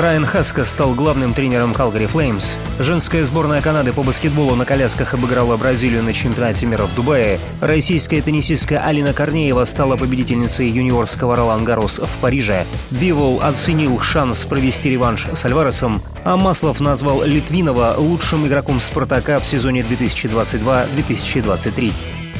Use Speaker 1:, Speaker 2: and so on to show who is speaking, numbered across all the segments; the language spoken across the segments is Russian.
Speaker 1: Райан Хаска стал главным тренером Калгари Флеймс. Женская сборная Канады по баскетболу на колясках обыграла Бразилию на чемпионате мира в Дубае. Российская теннисистка Алина Корнеева стала победительницей юниорского Ролан Гарос в Париже. Бивол оценил шанс провести реванш с Альваресом, а Маслов назвал Литвинова лучшим игроком «Спартака» в сезоне 2022-2023.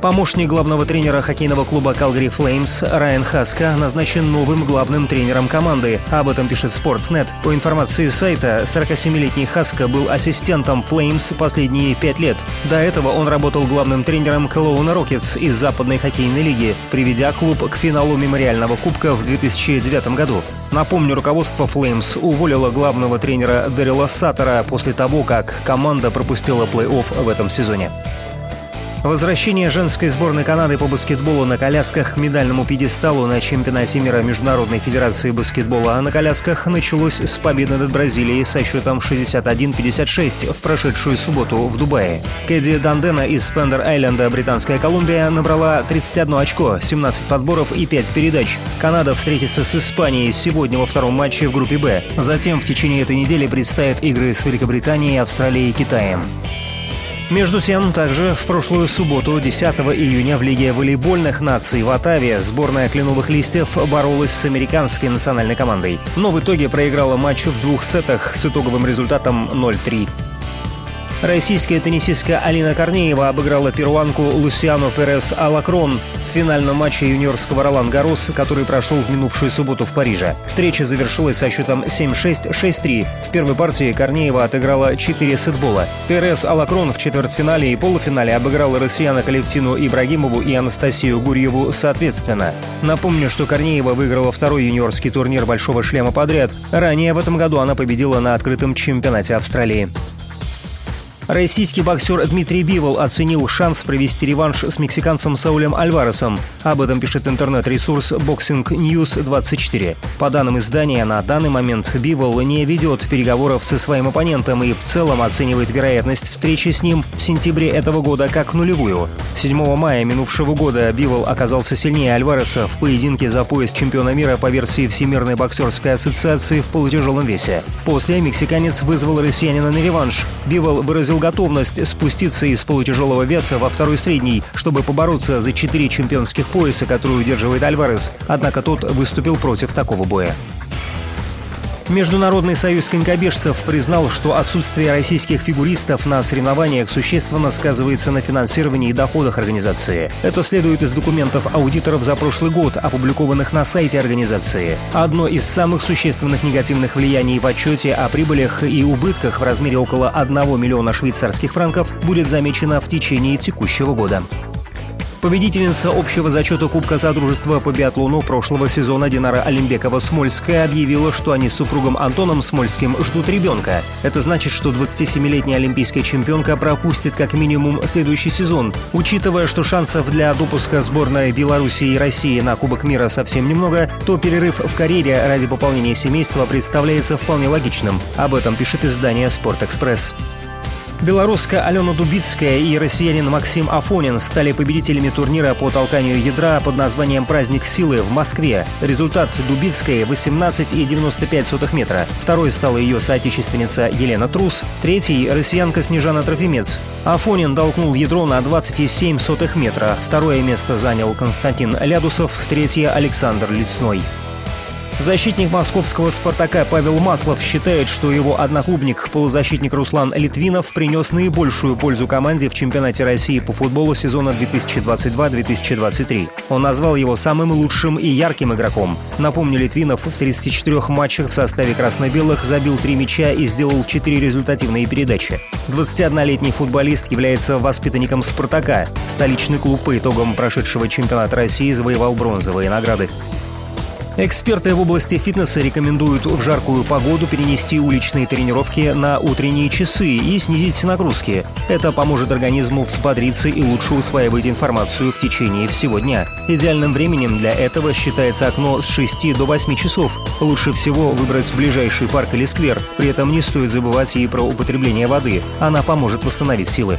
Speaker 1: Помощник главного тренера хоккейного клуба Calgary Flames Райан Хаска назначен новым главным тренером команды. Об этом пишет Sportsnet. По информации сайта, 47-летний Хаска был ассистентом Flames последние пять лет. До этого он работал главным тренером Kelowna Rockets из Западной хоккейной лиги, приведя клуб к финалу мемориального кубка в 2009 году. Напомню, руководство Flames уволило главного тренера Дэрила Саттера после того, как команда пропустила плей-офф в этом сезоне. Возвращение женской сборной Канады по баскетболу на колясках к медальному пьедесталу на чемпионате мира Международной Федерации баскетбола на колясках началось с победы над Бразилией со счетом 61-56 в прошедшую субботу в Дубае. Кэдди Дандена из Спендер-Айленда, Британская Колумбия, набрала 31 очко, 17 подборов и 5 передач. Канада встретится с Испанией сегодня во втором матче в группе «Б». Затем в течение этой недели предстоят игры с Великобританией, Австралией и Китаем. Между тем, также в прошлую субботу, 10 июня, в Лиге волейбольных наций в Атаве сборная кленовых листьев боролась с американской национальной командой. Но в итоге проиграла матч в двух сетах с итоговым результатом 0-3. Российская теннисистка Алина Корнеева обыграла перуанку Лусиану Перес Алакрон в финальном матче юниорского Ролан Гарос, который прошел в минувшую субботу в Париже. Встреча завершилась со счетом 7-6, 6-3. В первой партии Корнеева отыграла 4 сетбола. Перес Алакрон в четвертьфинале и полуфинале обыграла россияна Калевтину Ибрагимову и Анастасию Гурьеву соответственно. Напомню, что Корнеева выиграла второй юниорский турнир «Большого шлема» подряд. Ранее в этом году она победила на открытом чемпионате Австралии. Российский боксер Дмитрий Бивол оценил шанс провести реванш с мексиканцем Саулем Альваресом. Об этом пишет интернет-ресурс Boxing News 24. По данным издания, на данный момент Бивол не ведет переговоров со своим оппонентом и в целом оценивает вероятность встречи с ним в сентябре этого года как нулевую. 7 мая минувшего года Бивол оказался сильнее Альвареса в поединке за пояс чемпиона мира по версии Всемирной боксерской ассоциации в полутяжелом весе. После мексиканец вызвал россиянина на реванш. Бивол выразил выразил готовность спуститься из полутяжелого веса во второй средний, чтобы побороться за четыре чемпионских пояса, которые удерживает Альварес, однако тот выступил против такого боя. Международный союз конькобежцев признал, что отсутствие российских фигуристов на соревнованиях существенно сказывается на финансировании и доходах организации. Это следует из документов аудиторов за прошлый год, опубликованных на сайте организации. Одно из самых существенных негативных влияний в отчете о прибылях и убытках в размере около 1 миллиона швейцарских франков будет замечено в течение текущего года. Победительница общего зачета Кубка Содружества по биатлону прошлого сезона Динара Олимбекова-Смольская объявила, что они с супругом Антоном Смольским ждут ребенка. Это значит, что 27-летняя олимпийская чемпионка пропустит как минимум следующий сезон. Учитывая, что шансов для допуска сборной Беларуси и России на Кубок мира совсем немного, то перерыв в карьере ради пополнения семейства представляется вполне логичным. Об этом пишет издание «Спортэкспресс». Белоруска Алена Дубицкая и россиянин Максим Афонин стали победителями турнира по толканию ядра под названием «Праздник силы» в Москве. Результат Дубицкой 18,95 метра. Второй стала ее соотечественница Елена Трус. Третий – россиянка Снежана Трофимец. Афонин толкнул ядро на 27 метра. Второе место занял Константин Лядусов, третье – Александр Лесной. Защитник московского «Спартака» Павел Маслов считает, что его одноклубник, полузащитник Руслан Литвинов, принес наибольшую пользу команде в чемпионате России по футболу сезона 2022-2023. Он назвал его самым лучшим и ярким игроком. Напомню, Литвинов в 34 матчах в составе красно-белых забил 3 мяча и сделал 4 результативные передачи. 21-летний футболист является воспитанником «Спартака». Столичный клуб по итогам прошедшего чемпионата России завоевал бронзовые награды. Эксперты в области фитнеса рекомендуют в жаркую погоду перенести уличные тренировки на утренние часы и снизить нагрузки. Это поможет организму взбодриться и лучше усваивать информацию в течение всего дня. Идеальным временем для этого считается окно с 6 до 8 часов. Лучше всего выбрать ближайший парк или сквер. При этом не стоит забывать и про употребление воды. Она поможет восстановить силы.